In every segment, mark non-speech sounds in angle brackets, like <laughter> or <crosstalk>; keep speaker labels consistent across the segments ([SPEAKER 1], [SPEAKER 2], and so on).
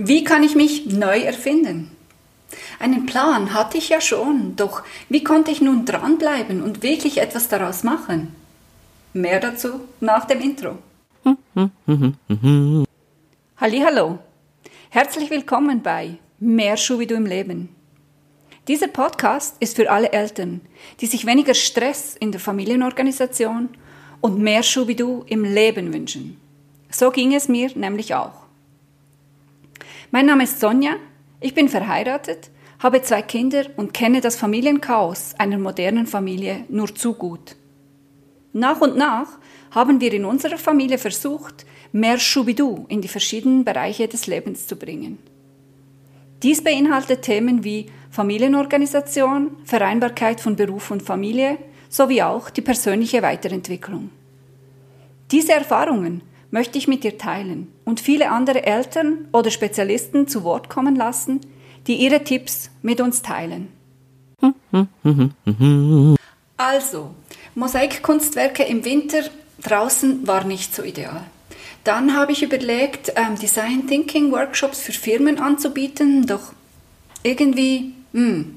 [SPEAKER 1] Wie kann ich mich neu erfinden? Einen Plan hatte ich ja schon, doch wie konnte ich nun dranbleiben und wirklich etwas daraus machen? Mehr dazu nach dem Intro. Hallo, herzlich willkommen bei Mehr Schubidu im Leben. Dieser Podcast ist für alle Eltern, die sich weniger Stress in der Familienorganisation und mehr Schubidu im Leben wünschen. So ging es mir nämlich auch. Mein Name ist Sonja, ich bin verheiratet, habe zwei Kinder und kenne das Familienchaos einer modernen Familie nur zu gut. Nach und nach haben wir in unserer Familie versucht, mehr Schubidu in die verschiedenen Bereiche des Lebens zu bringen. Dies beinhaltet Themen wie Familienorganisation, Vereinbarkeit von Beruf und Familie sowie auch die persönliche Weiterentwicklung. Diese Erfahrungen möchte ich mit dir teilen und viele andere Eltern oder Spezialisten zu Wort kommen lassen, die ihre Tipps mit uns teilen. Also, Mosaikkunstwerke im Winter draußen war nicht so ideal. Dann habe ich überlegt, ähm, Design Thinking Workshops für Firmen anzubieten, doch irgendwie hm,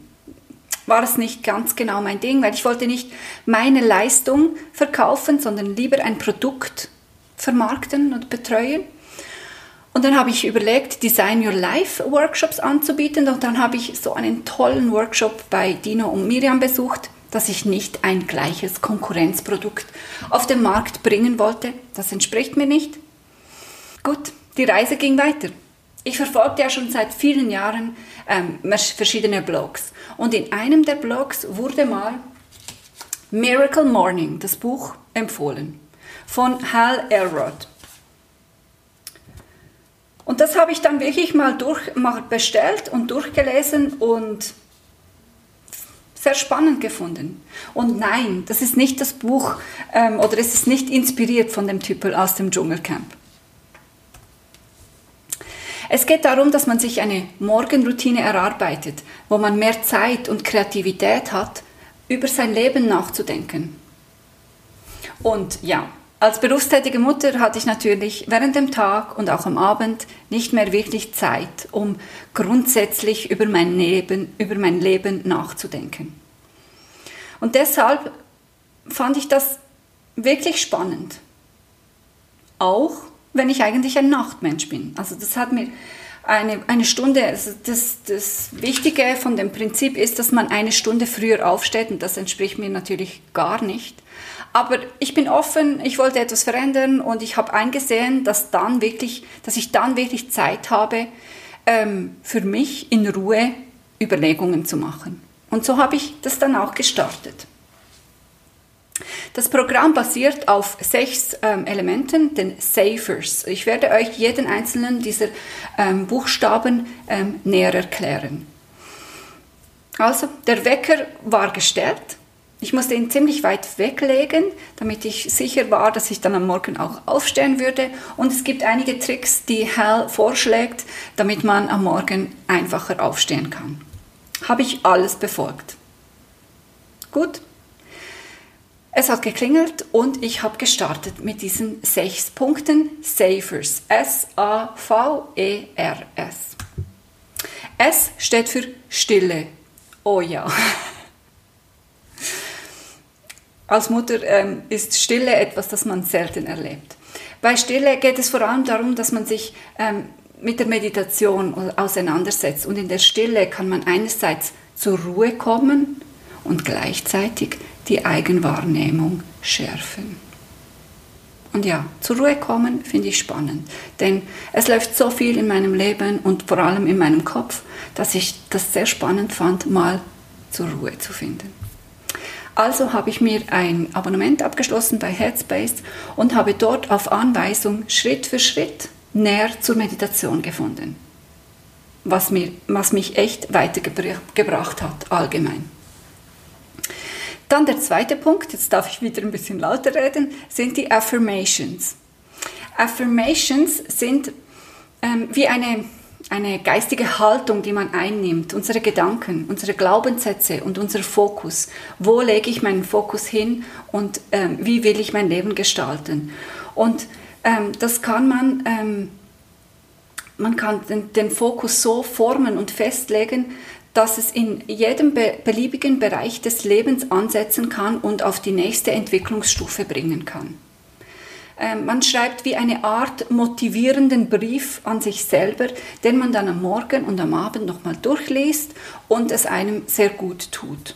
[SPEAKER 1] war es nicht ganz genau mein Ding, weil ich wollte nicht meine Leistung verkaufen, sondern lieber ein Produkt vermarkten und betreuen. Und dann habe ich überlegt, Design Your Life Workshops anzubieten. Und dann habe ich so einen tollen Workshop bei Dino und Miriam besucht, dass ich nicht ein gleiches Konkurrenzprodukt auf den Markt bringen wollte. Das entspricht mir nicht. Gut, die Reise ging weiter. Ich verfolgte ja schon seit vielen Jahren ähm, verschiedene Blogs. Und in einem der Blogs wurde mal Miracle Morning, das Buch, empfohlen von Hal Elrod. Und das habe ich dann wirklich mal, durch, mal bestellt und durchgelesen und sehr spannend gefunden. Und nein, das ist nicht das Buch ähm, oder es ist nicht inspiriert von dem Typ aus dem Dschungelcamp. Es geht darum, dass man sich eine Morgenroutine erarbeitet, wo man mehr Zeit und Kreativität hat, über sein Leben nachzudenken. Und ja, als berufstätige Mutter hatte ich natürlich während dem Tag und auch am Abend nicht mehr wirklich Zeit, um grundsätzlich über mein Leben, über mein Leben nachzudenken. Und deshalb fand ich das wirklich spannend. Auch wenn ich eigentlich ein Nachtmensch bin. Also das hat mir eine, eine Stunde, also das, das Wichtige von dem Prinzip ist, dass man eine Stunde früher aufsteht und das entspricht mir natürlich gar nicht. Aber ich bin offen, ich wollte etwas verändern und ich habe eingesehen, dass, dann wirklich, dass ich dann wirklich Zeit habe, ähm, für mich in Ruhe Überlegungen zu machen. Und so habe ich das dann auch gestartet. Das Programm basiert auf sechs ähm, Elementen, den Safers. Ich werde euch jeden einzelnen dieser ähm, Buchstaben ähm, näher erklären. Also, der Wecker war gestellt ich musste ihn ziemlich weit weglegen, damit ich sicher war, dass ich dann am Morgen auch aufstehen würde. Und es gibt einige Tricks, die Hal vorschlägt, damit man am Morgen einfacher aufstehen kann. Habe ich alles befolgt. Gut. Es hat geklingelt und ich habe gestartet mit diesen sechs Punkten Savers. S-A-V-E-R-S. S steht für Stille. Oh ja. Als Mutter ähm, ist Stille etwas, das man selten erlebt. Bei Stille geht es vor allem darum, dass man sich ähm, mit der Meditation auseinandersetzt. Und in der Stille kann man einerseits zur Ruhe kommen und gleichzeitig die Eigenwahrnehmung schärfen. Und ja, zur Ruhe kommen finde ich spannend, denn es läuft so viel in meinem Leben und vor allem in meinem Kopf, dass ich das sehr spannend fand, mal zur Ruhe zu finden. Also habe ich mir ein Abonnement abgeschlossen bei Headspace und habe dort auf Anweisung Schritt für Schritt näher zur Meditation gefunden. Was, mir, was mich echt weitergebracht hat, allgemein. Dann der zweite Punkt, jetzt darf ich wieder ein bisschen lauter reden, sind die Affirmations. Affirmations sind ähm, wie eine eine geistige Haltung, die man einnimmt, unsere Gedanken, unsere Glaubenssätze und unser Fokus. Wo lege ich meinen Fokus hin und ähm, wie will ich mein Leben gestalten? Und ähm, das kann man ähm, man kann den, den Fokus so formen und festlegen, dass es in jedem beliebigen Bereich des Lebens ansetzen kann und auf die nächste Entwicklungsstufe bringen kann. Ähm, man schreibt wie eine Art motivierenden Brief an sich selber, den man dann am Morgen und am Abend nochmal durchliest und es einem sehr gut tut.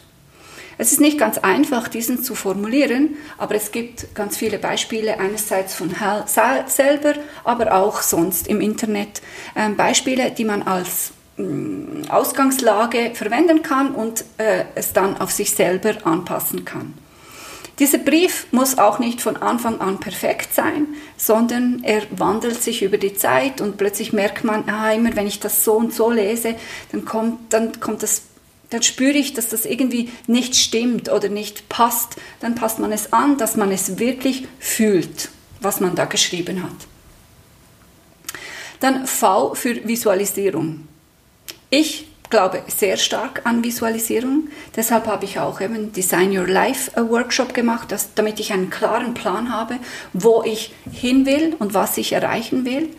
[SPEAKER 1] Es ist nicht ganz einfach, diesen zu formulieren, aber es gibt ganz viele Beispiele, einerseits von Hal selber, aber auch sonst im Internet, ähm, Beispiele, die man als mm, Ausgangslage verwenden kann und äh, es dann auf sich selber anpassen kann. Dieser Brief muss auch nicht von Anfang an perfekt sein, sondern er wandelt sich über die Zeit und plötzlich merkt man, ah, immer wenn ich das so und so lese, dann kommt, dann kommt das dann spüre ich, dass das irgendwie nicht stimmt oder nicht passt, dann passt man es an, dass man es wirklich fühlt, was man da geschrieben hat. Dann V für Visualisierung. Ich glaube sehr stark an Visualisierung. Deshalb habe ich auch eben Design Your Life Workshop gemacht, dass, damit ich einen klaren Plan habe, wo ich hin will und was ich erreichen will.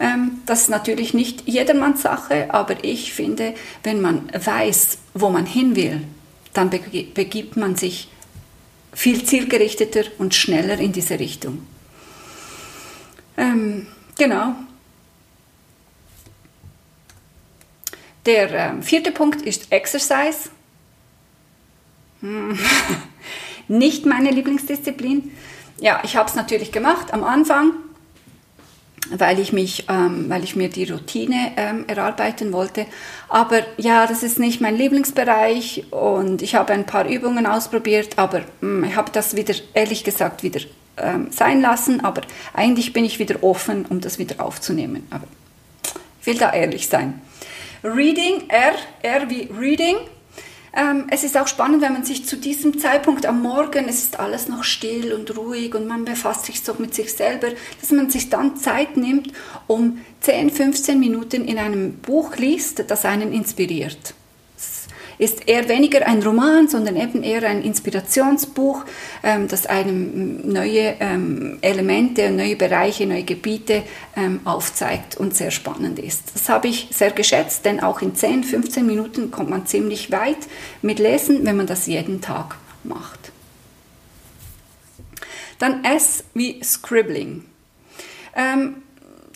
[SPEAKER 1] Ähm, das ist natürlich nicht jedermanns Sache, aber ich finde, wenn man weiß, wo man hin will, dann begibt man sich viel zielgerichteter und schneller in diese Richtung. Ähm, genau. Der ähm, vierte Punkt ist Exercise. Hm. <laughs> Nicht meine Lieblingsdisziplin. Ja, ich habe es natürlich gemacht am Anfang weil ich mich, ähm, weil ich mir die Routine ähm, erarbeiten wollte. Aber ja, das ist nicht mein Lieblingsbereich und ich habe ein paar Übungen ausprobiert, aber mh, hm, ich habe das wieder, ehrlich gesagt, wieder ähm, sein lassen. Aber eigentlich bin ich wieder offen, um das wieder aufzunehmen. Aber ich will da ehrlich sein. Reading, R, R wie Reading, ähm, es ist auch spannend, wenn man sich zu diesem Zeitpunkt am Morgen, es ist alles noch still und ruhig und man befasst sich so mit sich selber, dass man sich dann Zeit nimmt, um 10, 15 Minuten in einem Buch liest, das einen inspiriert ist eher weniger ein Roman, sondern eben eher ein Inspirationsbuch, ähm, das einem neue ähm, Elemente, neue Bereiche, neue Gebiete ähm, aufzeigt und sehr spannend ist. Das habe ich sehr geschätzt, denn auch in 10, 15 Minuten kommt man ziemlich weit mit Lesen, wenn man das jeden Tag macht. Dann S wie Scribbling. Ähm,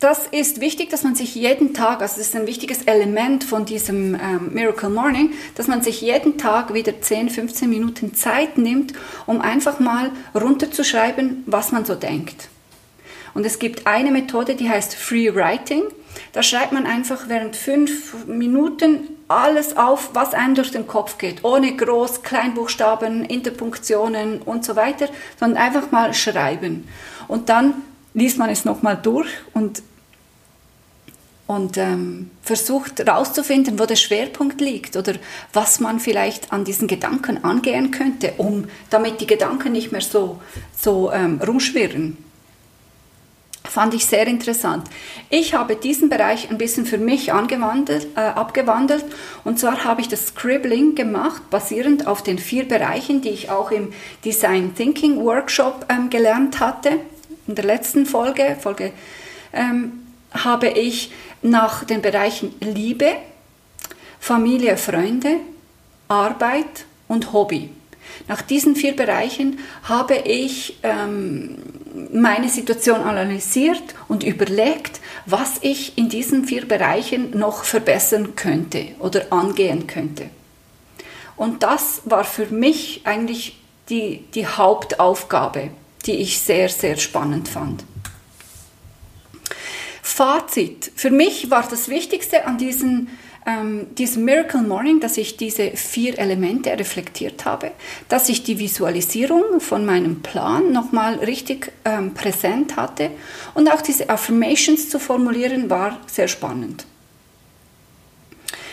[SPEAKER 1] das ist wichtig, dass man sich jeden Tag, also das ist ein wichtiges Element von diesem ähm, Miracle Morning, dass man sich jeden Tag wieder 10, 15 Minuten Zeit nimmt, um einfach mal runterzuschreiben, was man so denkt. Und es gibt eine Methode, die heißt Free Writing. Da schreibt man einfach während fünf Minuten alles auf, was einem durch den Kopf geht, ohne Groß-, Kleinbuchstaben, Interpunktionen und so weiter, sondern einfach mal schreiben. Und dann liest man es nochmal durch und und ähm, versucht herauszufinden, wo der Schwerpunkt liegt oder was man vielleicht an diesen Gedanken angehen könnte, um damit die Gedanken nicht mehr so, so ähm, rumschwirren. Fand ich sehr interessant. Ich habe diesen Bereich ein bisschen für mich angewandelt, äh, abgewandelt und zwar habe ich das Scribbling gemacht, basierend auf den vier Bereichen, die ich auch im Design Thinking Workshop ähm, gelernt hatte. In der letzten Folge, Folge ähm, habe ich nach den Bereichen Liebe, Familie, Freunde, Arbeit und Hobby. Nach diesen vier Bereichen habe ich ähm, meine Situation analysiert und überlegt, was ich in diesen vier Bereichen noch verbessern könnte oder angehen könnte. Und das war für mich eigentlich die, die Hauptaufgabe, die ich sehr, sehr spannend fand. Fazit. Für mich war das Wichtigste an diesen, ähm, diesem Miracle Morning, dass ich diese vier Elemente reflektiert habe, dass ich die Visualisierung von meinem Plan nochmal richtig ähm, präsent hatte und auch diese Affirmations zu formulieren war sehr spannend.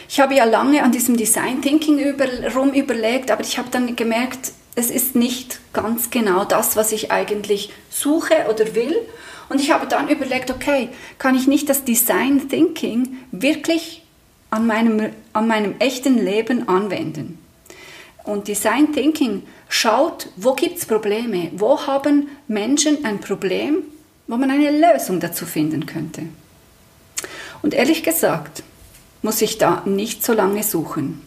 [SPEAKER 1] Ich habe ja lange an diesem Design Thinking über, rum überlegt, aber ich habe dann gemerkt, es ist nicht ganz genau das, was ich eigentlich suche oder will. Und ich habe dann überlegt, okay, kann ich nicht das Design Thinking wirklich an meinem, an meinem echten Leben anwenden? Und Design Thinking schaut, wo gibt es Probleme, wo haben Menschen ein Problem, wo man eine Lösung dazu finden könnte. Und ehrlich gesagt, muss ich da nicht so lange suchen.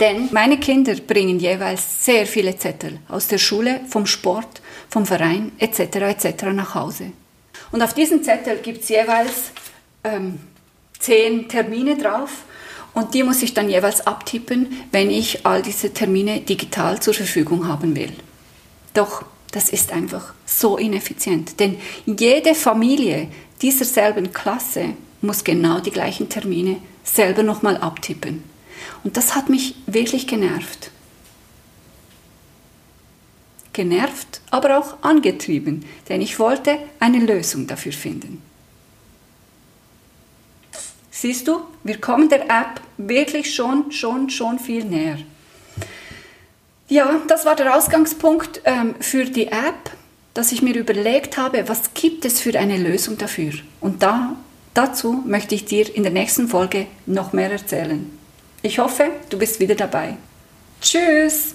[SPEAKER 1] Denn meine Kinder bringen jeweils sehr viele Zettel aus der Schule, vom Sport, vom Verein etc. etc. nach Hause. Und auf diesen Zettel gibt es jeweils ähm, zehn Termine drauf und die muss ich dann jeweils abtippen, wenn ich all diese Termine digital zur Verfügung haben will. Doch das ist einfach so ineffizient, denn jede Familie dieser selben Klasse muss genau die gleichen Termine selber nochmal abtippen. Und das hat mich wirklich genervt. Genervt, aber auch angetrieben, denn ich wollte eine Lösung dafür finden. Siehst du, wir kommen der App wirklich schon, schon, schon viel näher. Ja, das war der Ausgangspunkt ähm, für die App, dass ich mir überlegt habe, was gibt es für eine Lösung dafür. Und da, dazu möchte ich dir in der nächsten Folge noch mehr erzählen. Ich hoffe, du bist wieder dabei. Tschüss!